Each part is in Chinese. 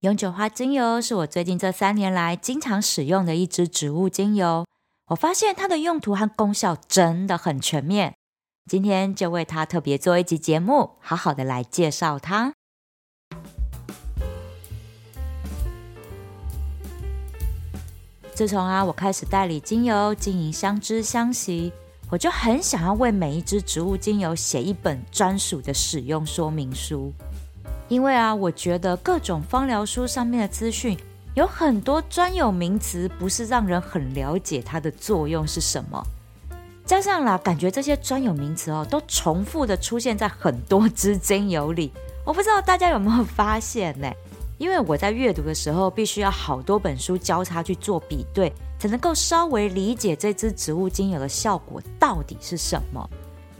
永久花精油是我最近这三年来经常使用的一支植物精油。我发现它的用途和功效真的很全面。今天就为它特别做一集节目，好好的来介绍它。自从啊，我开始代理精油，经营相知相惜，我就很想要为每一支植物精油写一本专属的使用说明书。因为啊，我觉得各种芳疗书上面的资讯有很多专有名词，不是让人很了解它的作用是什么。加上啦，感觉这些专有名词哦，都重复的出现在很多支精油里。我不知道大家有没有发现呢？因为我在阅读的时候，必须要好多本书交叉去做比对，才能够稍微理解这支植物精油的效果到底是什么。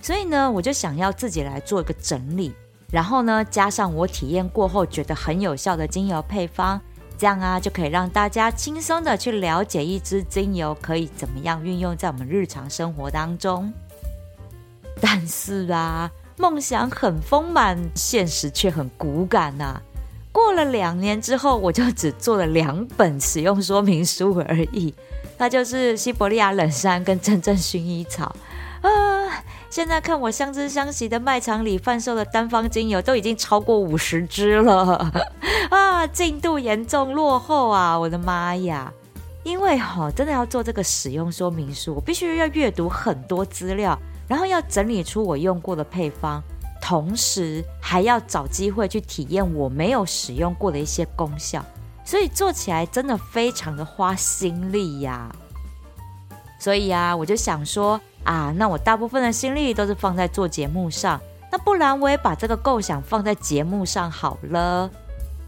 所以呢，我就想要自己来做一个整理，然后呢，加上我体验过后觉得很有效的精油配方，这样啊，就可以让大家轻松的去了解一支精油可以怎么样运用在我们日常生活当中。但是啊，梦想很丰满，现实却很骨感呐、啊。过了两年之后，我就只做了两本使用说明书而已，那就是西伯利亚冷杉跟真正薰衣草啊。现在看我相知相惜的卖场里贩售的单方精油都已经超过五十支了 啊，进度严重落后啊！我的妈呀！因为哈、真的要做这个使用说明书，我必须要阅读很多资料，然后要整理出我用过的配方。同时还要找机会去体验我没有使用过的一些功效，所以做起来真的非常的花心力呀。所以啊，我就想说啊，那我大部分的心力都是放在做节目上，那不然我也把这个构想放在节目上好了，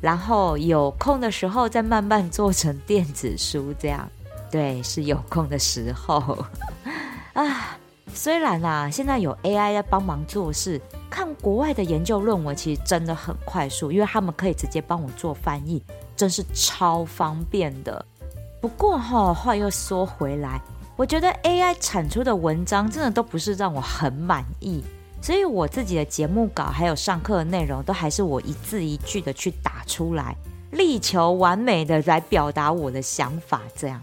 然后有空的时候再慢慢做成电子书，这样。对，是有空的时候 啊。虽然啊，现在有 AI 在帮忙做事。看国外的研究论文，其实真的很快速，因为他们可以直接帮我做翻译，真是超方便的。不过哈，话又说回来，我觉得 AI 产出的文章真的都不是让我很满意，所以我自己的节目稿还有上课的内容，都还是我一字一句的去打出来，力求完美的来表达我的想法。这样，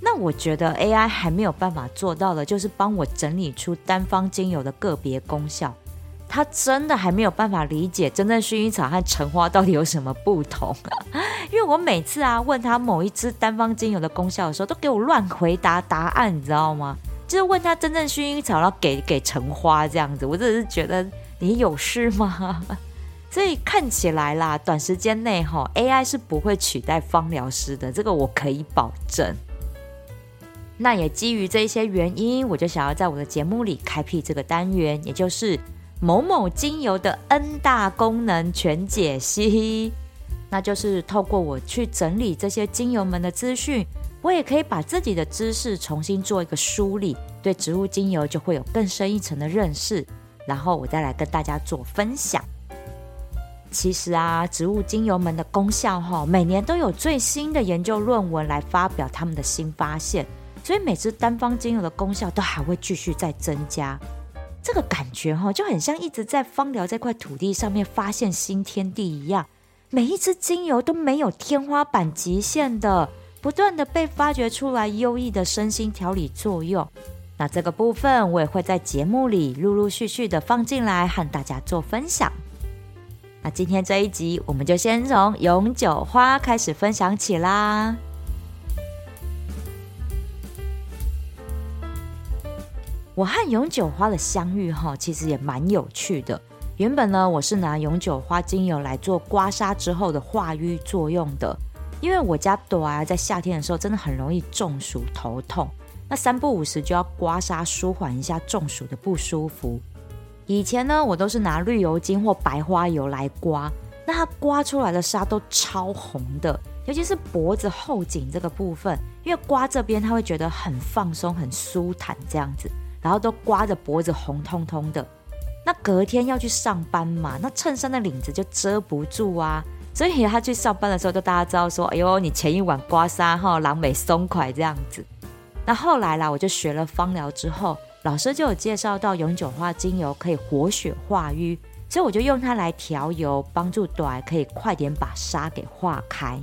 那我觉得 AI 还没有办法做到的，就是帮我整理出单方精油的个别功效。他真的还没有办法理解真正薰衣草和橙花到底有什么不同，因为我每次啊问他某一支单方精油的功效的时候，都给我乱回答答案，你知道吗？就是问他真正薰衣草，然后给给橙花这样子，我真的是觉得你有事吗？所以看起来啦，短时间内哈 AI 是不会取代芳疗师的，这个我可以保证。那也基于这一些原因，我就想要在我的节目里开辟这个单元，也就是。某某精油的 N 大功能全解析，那就是透过我去整理这些精油们的资讯，我也可以把自己的知识重新做一个梳理，对植物精油就会有更深一层的认识，然后我再来跟大家做分享。其实啊，植物精油们的功效哈，每年都有最新的研究论文来发表他们的新发现，所以每支单方精油的功效都还会继续再增加。这个感觉哈，就很像一直在芳疗这块土地上面发现新天地一样。每一支精油都没有天花板极限的，不断的被发掘出来优异的身心调理作用。那这个部分我也会在节目里陆陆续续的放进来和大家做分享。那今天这一集，我们就先从永久花开始分享起啦。我和永久花的相遇哈，其实也蛮有趣的。原本呢，我是拿永久花精油来做刮痧之后的化瘀作用的。因为我家朵啊，在夏天的时候真的很容易中暑头痛，那三不五时就要刮痧舒缓一下中暑的不舒服。以前呢，我都是拿绿油精或白花油来刮，那它刮出来的痧都超红的，尤其是脖子后颈这个部分，因为刮这边它会觉得很放松、很舒坦这样子。然后都刮着脖子红彤彤的，那隔天要去上班嘛，那衬衫的领子就遮不住啊，所以他去上班的时候，就大家知道说，哎呦，你前一晚刮痧哈，狼狈松快这样子。那后来啦，我就学了芳疗之后，老师就有介绍到永久花精油可以活血化瘀，所以我就用它来调油，帮助短可以快点把纱给化开。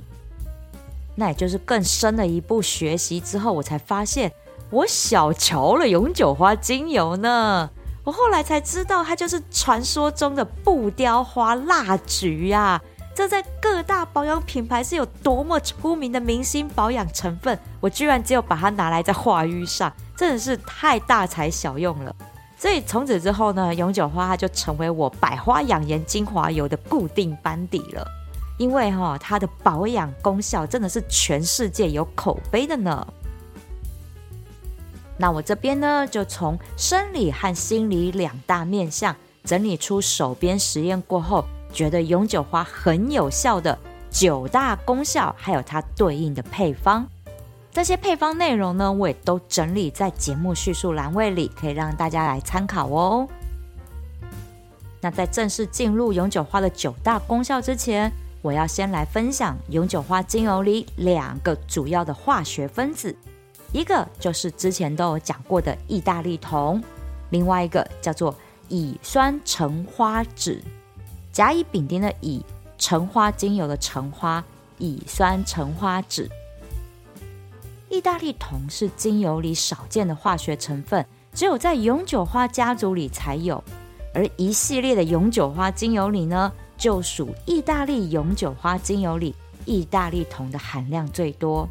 那也就是更深的一步学习之后，我才发现我小瞧了永久花精油呢。我后来才知道，它就是传说中的布雕花蜡菊呀！这在各大保养品牌是有多么出名的明星保养成分，我居然只有把它拿来在化瘀上，真的是太大材小用了。所以从此之后呢，永久花它就成为我百花养颜精华油的固定班底了。因为哈，它的保养功效真的是全世界有口碑的呢。那我这边呢，就从生理和心理两大面向整理出手边实验过后，觉得永久花很有效的九大功效，还有它对应的配方。这些配方内容呢，我也都整理在节目叙述栏位里，可以让大家来参考哦。那在正式进入永久花的九大功效之前，我要先来分享永久花精油里两个主要的化学分子。一个就是之前都有讲过的意大利酮，另外一个叫做乙酸橙花酯，甲乙丙丁的乙，橙花精油的橙花，乙酸橙花酯。意大利酮是精油里少见的化学成分，只有在永久花家族里才有，而一系列的永久花精油里呢，就属意大利永久花精油里意大利酮的含量最多。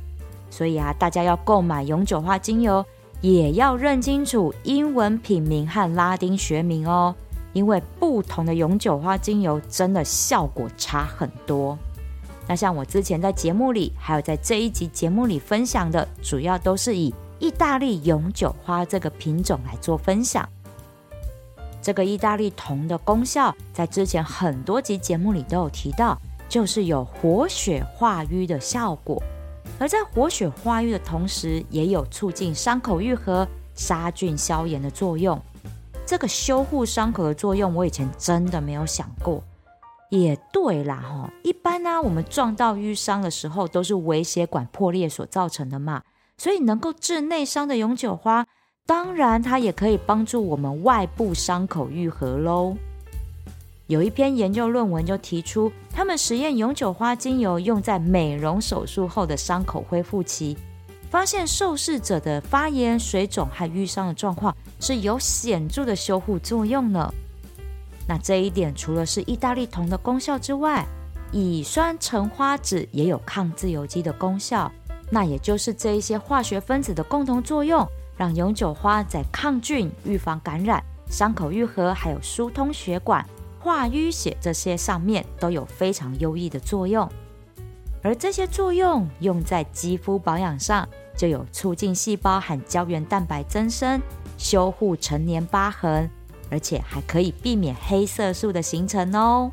所以啊，大家要购买永久花精油，也要认清楚英文品名和拉丁学名哦，因为不同的永久花精油真的效果差很多。那像我之前在节目里，还有在这一集节目里分享的，主要都是以意大利永久花这个品种来做分享。这个意大利酮的功效，在之前很多集节目里都有提到，就是有活血化瘀的效果。而在活血化瘀的同时，也有促进伤口愈合、杀菌消炎的作用。这个修护伤口的作用，我以前真的没有想过。也对啦，哈，一般呢，我们撞到瘀伤的时候，都是微血管破裂所造成的嘛。所以能够治内伤的永久花，当然它也可以帮助我们外部伤口愈合喽。有一篇研究论文就提出，他们实验永久花精油用在美容手术后的伤口恢复期，发现受试者的发炎、水肿和瘀伤的状况是有显著的修护作用呢。那这一点除了是意大利酮的功效之外，乙酸橙花酯也有抗自由基的功效。那也就是这一些化学分子的共同作用，让永久花在抗菌、预防感染、伤口愈合，还有疏通血管。化淤血这些上面都有非常优异的作用，而这些作用用在肌肤保养上，就有促进细胞和胶原蛋白增生、修护陈年疤痕，而且还可以避免黑色素的形成哦。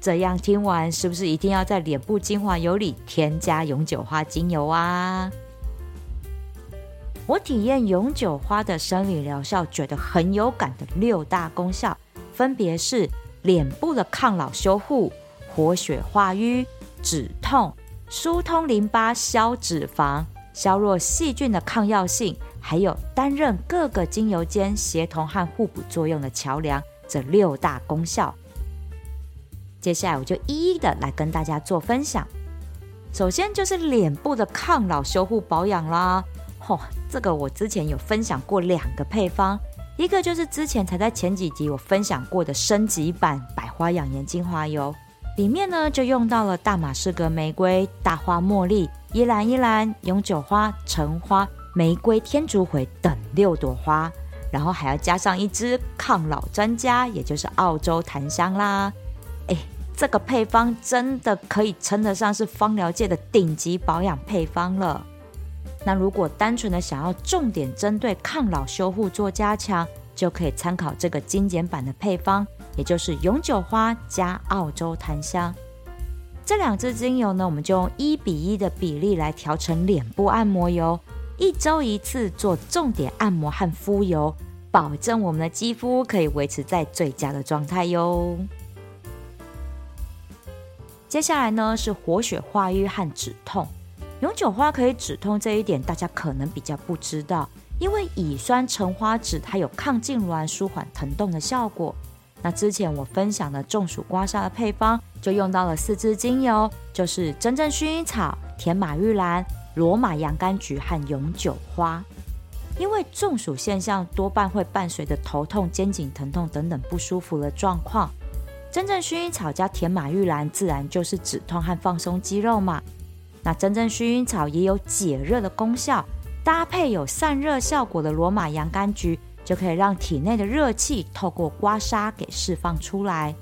这样听完，是不是一定要在脸部精华油里添加永久花精油啊？我体验永久花的生理疗效，觉得很有感的六大功效。分别是脸部的抗老修护、活血化瘀、止痛、疏通淋巴、消脂肪、削弱细菌的抗药性，还有担任各个精油间协同和互补作用的桥梁。这六大功效，接下来我就一一的来跟大家做分享。首先就是脸部的抗老修护保养啦，嚯、这个我之前有分享过两个配方。一个就是之前才在前几集我分享过的升级版百花养颜精华油，里面呢就用到了大马士革玫瑰、大花茉莉、依兰依兰、永久花、橙花、玫瑰天竺葵等六朵花，然后还要加上一支抗老专家，也就是澳洲檀香啦。哎，这个配方真的可以称得上是芳疗界的顶级保养配方了。那如果单纯的想要重点针对抗老修护做加强，就可以参考这个精简版的配方，也就是永久花加澳洲檀香。这两支精油呢，我们就用一比一的比例来调成脸部按摩油，一周一次做重点按摩和敷油，保证我们的肌肤可以维持在最佳的状态哟。接下来呢，是活血化瘀和止痛。永久花可以止痛这一点，大家可能比较不知道，因为乙酸橙花酯它有抗痉挛、舒缓疼痛的效果。那之前我分享的中暑刮痧的配方，就用到了四支精油，就是真正薰衣草、甜马玉兰、罗马洋甘菊和永久花。因为中暑现象多半会伴随着头痛、肩颈疼痛等等不舒服的状况，真正薰衣草加甜马玉兰自然就是止痛和放松肌肉嘛。那真正薰衣草也有解热的功效，搭配有散热效果的罗马洋甘菊。就可以让体内的热气透过刮痧给释放出来。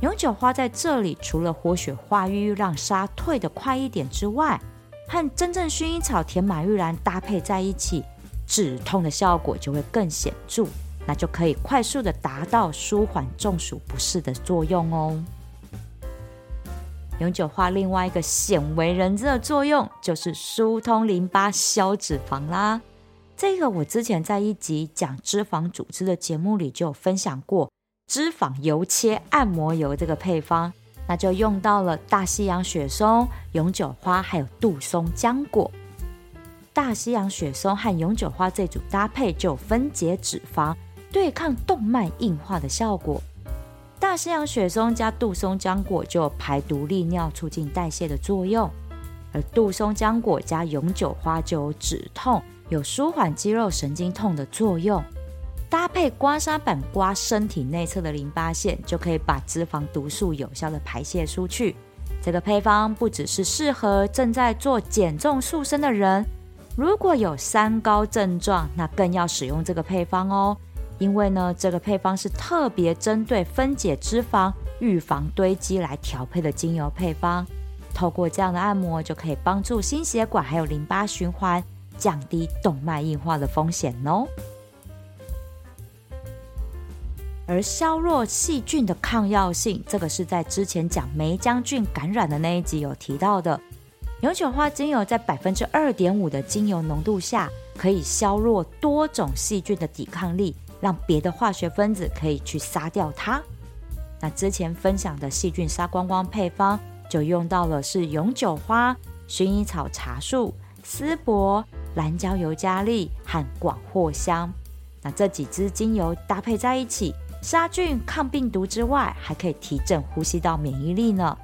永久花在这里除了活血化瘀，让痧退得快一点之外，和真正薰衣草、甜马玉兰搭配在一起，止痛的效果就会更显著，那就可以快速的达到舒缓中暑不适的作用哦。永久花另外一个鲜为人知的作用，就是疏通淋巴、消脂肪啦。这个我之前在一集讲脂肪组织的节目里就有分享过，脂肪油切按摩油这个配方，那就用到了大西洋雪松、永久花还有杜松浆果。大西洋雪松和永久花这组搭配就分解脂肪、对抗动脉硬化的效果。大西洋雪松加杜松浆果就有排毒利尿、促进代谢的作用，而杜松浆果加永久花就有止痛。有舒缓肌肉神经痛的作用，搭配刮痧板刮身体内侧的淋巴腺，就可以把脂肪毒素有效的排泄出去。这个配方不只是适合正在做减重塑身的人，如果有三高症状，那更要使用这个配方哦。因为呢，这个配方是特别针对分解脂肪、预防堆积来调配的精油配方。透过这样的按摩，就可以帮助心血管还有淋巴循环。降低动脉硬化的风险哦，而削弱细菌的抗药性，这个是在之前讲霉浆菌感染的那一集有提到的。永久花精油在百分之二点五的精油浓度下，可以削弱多种细菌的抵抗力，让别的化学分子可以去杀掉它。那之前分享的细菌杀光光配方，就用到了是永久花、薰衣草茶树、丝柏。蓝椒尤加利和广藿香，那这几支精油搭配在一起，杀菌抗病毒之外，还可以提振呼吸道免疫力呢。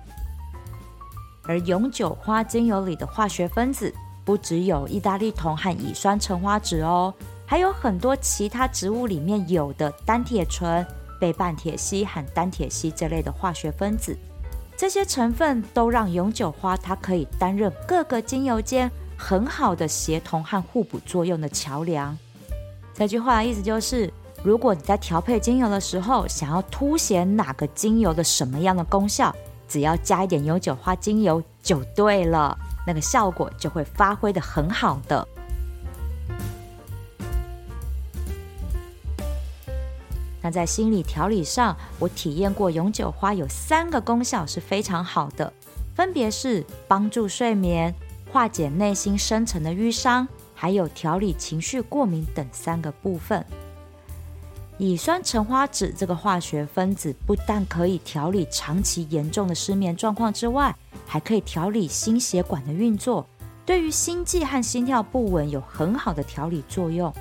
而永久花精油里的化学分子不只有意大利酮和乙酸橙花酯哦，还有很多其他植物里面有的单铁醇、倍半铁烯和单铁烯这类的化学分子，这些成分都让永久花它可以担任各个精油间。很好的协同和互补作用的桥梁。这句话的意思就是，如果你在调配精油的时候，想要凸显哪个精油的什么样的功效，只要加一点永久花精油就对了，那个效果就会发挥的很好的。那在心理调理上，我体验过永久花有三个功效是非常好的，分别是帮助睡眠。化解内心深层的淤伤，还有调理情绪过敏等三个部分。乙酸橙花酯这个化学分子不但可以调理长期严重的失眠状况之外，还可以调理心血管的运作，对于心悸和心跳不稳有很好的调理作用。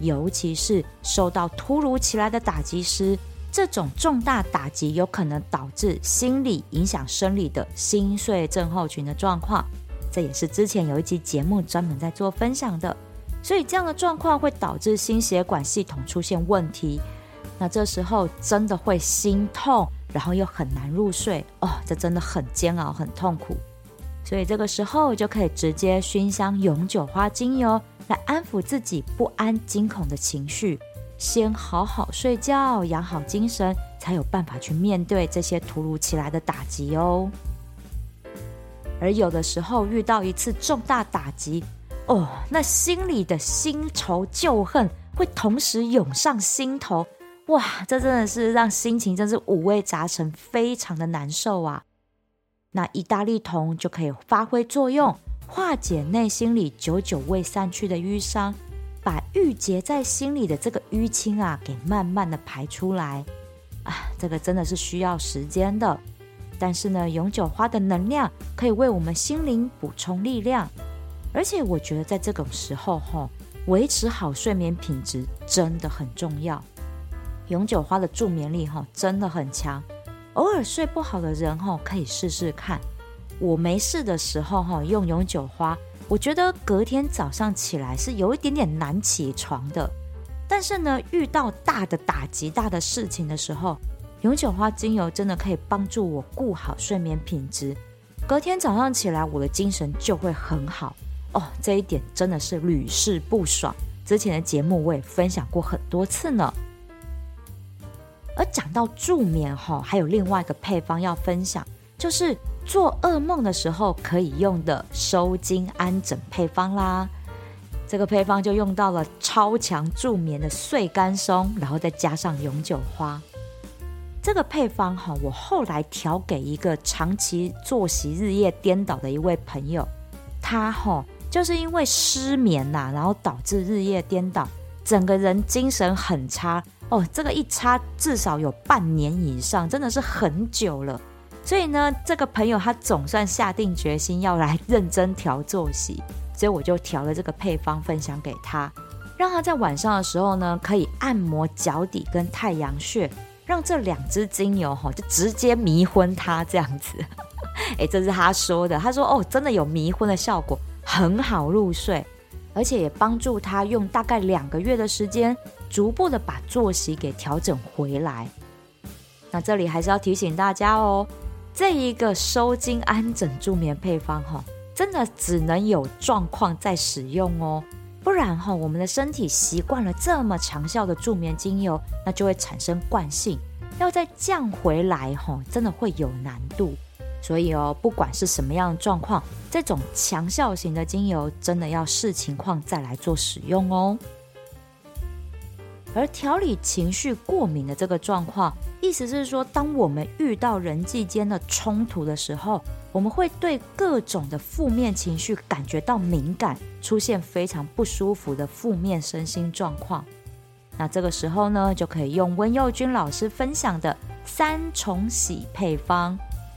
尤其是受到突如其来的打击时，这种重大打击有可能导致心理影响生理的心碎症候群的状况。这也是之前有一集节目专门在做分享的，所以这样的状况会导致心血管系统出现问题，那这时候真的会心痛，然后又很难入睡哦，这真的很煎熬，很痛苦。所以这个时候就可以直接熏香永久花精油来安抚自己不安、惊恐的情绪，先好好睡觉，养好精神，才有办法去面对这些突如其来的打击哦。而有的时候遇到一次重大打击，哦，那心里的新仇旧恨会同时涌上心头，哇，这真的是让心情真是五味杂陈，非常的难受啊。那意大利酮就可以发挥作用，化解内心里久久未散去的瘀伤，把郁结在心里的这个淤青啊，给慢慢的排出来。啊，这个真的是需要时间的。但是呢，永久花的能量可以为我们心灵补充力量，而且我觉得在这种时候，吼，维持好睡眠品质真的很重要。永久花的助眠力哈真的很强，偶尔睡不好的人哈可以试试看。我没事的时候哈用永久花，我觉得隔天早上起来是有一点点难起床的。但是呢，遇到大的打击、大的事情的时候，永久花精油真的可以帮助我顾好睡眠品质。隔天早上起来，我的精神就会很好哦。这一点真的是屡试不爽。之前的节目我也分享过很多次呢。而讲到助眠哈，还有另外一个配方要分享，就是做噩梦的时候可以用的收惊安枕配方啦。这个配方就用到了超强助眠的碎干松，然后再加上永久花。这个配方哈，我后来调给一个长期作息日夜颠倒的一位朋友，他哈就是因为失眠呐，然后导致日夜颠倒，整个人精神很差哦。这个一差至少有半年以上，真的是很久了。所以呢，这个朋友他总算下定决心要来认真调作息，所以我就调了这个配方分享给他，让他在晚上的时候呢，可以按摩脚底跟太阳穴。让这两支精油哈，就直接迷昏他这样子。哎，这是他说的。他说哦，真的有迷昏的效果，很好入睡，而且也帮助他用大概两个月的时间，逐步的把作息给调整回来。那这里还是要提醒大家哦，这一个收精安枕助眠配方哈，真的只能有状况再使用哦。不然哈，我们的身体习惯了这么强效的助眠精油，那就会产生惯性，要再降回来哈，真的会有难度。所以哦，不管是什么样的状况，这种强效型的精油真的要视情况再来做使用哦。而调理情绪过敏的这个状况，意思是说，当我们遇到人际间的冲突的时候，我们会对各种的负面情绪感觉到敏感，出现非常不舒服的负面身心状况。那这个时候呢，就可以用温佑君老师分享的三重喜配方，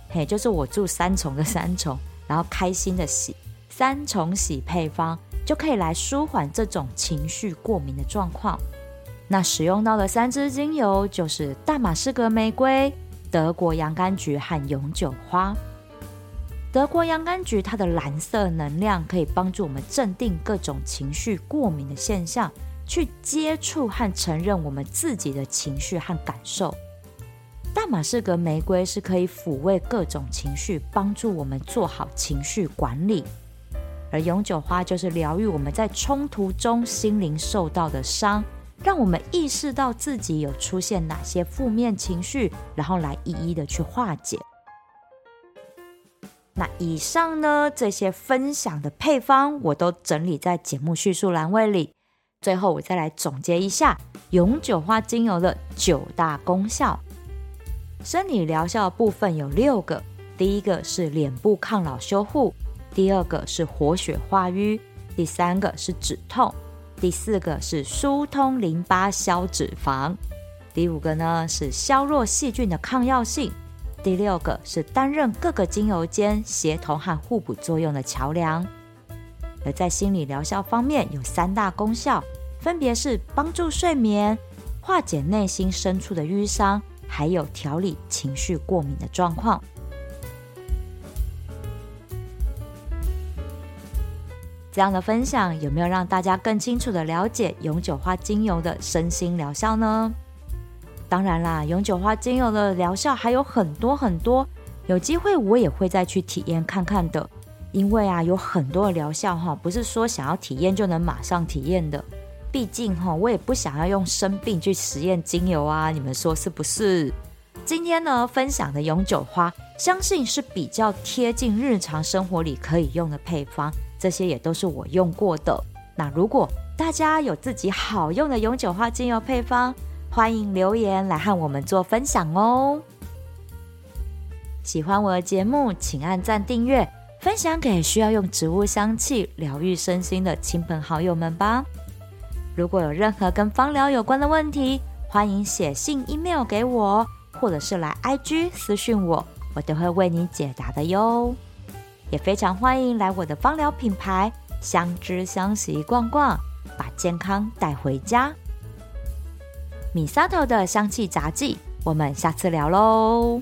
嘿，就是我住三重的三重，然后开心的喜，三重喜配方就可以来舒缓这种情绪过敏的状况。那使用到的三支精油就是大马士革玫瑰、德国洋甘菊和永久花。德国洋甘菊它的蓝色能量可以帮助我们镇定各种情绪过敏的现象，去接触和承认我们自己的情绪和感受。大马士革玫瑰是可以抚慰各种情绪，帮助我们做好情绪管理。而永久花就是疗愈我们在冲突中心灵受到的伤。让我们意识到自己有出现哪些负面情绪，然后来一一的去化解。那以上呢，这些分享的配方，我都整理在节目叙述栏位里。最后，我再来总结一下永久花精油的九大功效。生理疗效的部分有六个，第一个是脸部抗老修护，第二个是活血化瘀，第三个是止痛。第四个是疏通淋巴、消脂肪，第五个呢是削弱细菌的抗药性，第六个是担任各个精油间协同和互补作用的桥梁。而在心理疗效方面，有三大功效，分别是帮助睡眠、化解内心深处的瘀伤，还有调理情绪过敏的状况。这样的分享有没有让大家更清楚地了解永久花精油的身心疗效呢？当然啦，永久花精油的疗效还有很多很多，有机会我也会再去体验看看的。因为啊，有很多疗效哈，不是说想要体验就能马上体验的。毕竟哈，我也不想要用生病去实验精油啊，你们说是不是？今天呢，分享的永久花，相信是比较贴近日常生活里可以用的配方。这些也都是我用过的。那如果大家有自己好用的永久花精油配方，欢迎留言来和我们做分享哦。喜欢我的节目，请按赞订阅，分享给需要用植物香气疗愈身心的亲朋好友们吧。如果有任何跟芳疗有关的问题，欢迎写信、email 给我，或者是来 IG 私讯我，我都会为你解答的哟。也非常欢迎来我的芳疗品牌相知相惜逛逛，把健康带回家。米沙头的香气杂技。我们下次聊喽。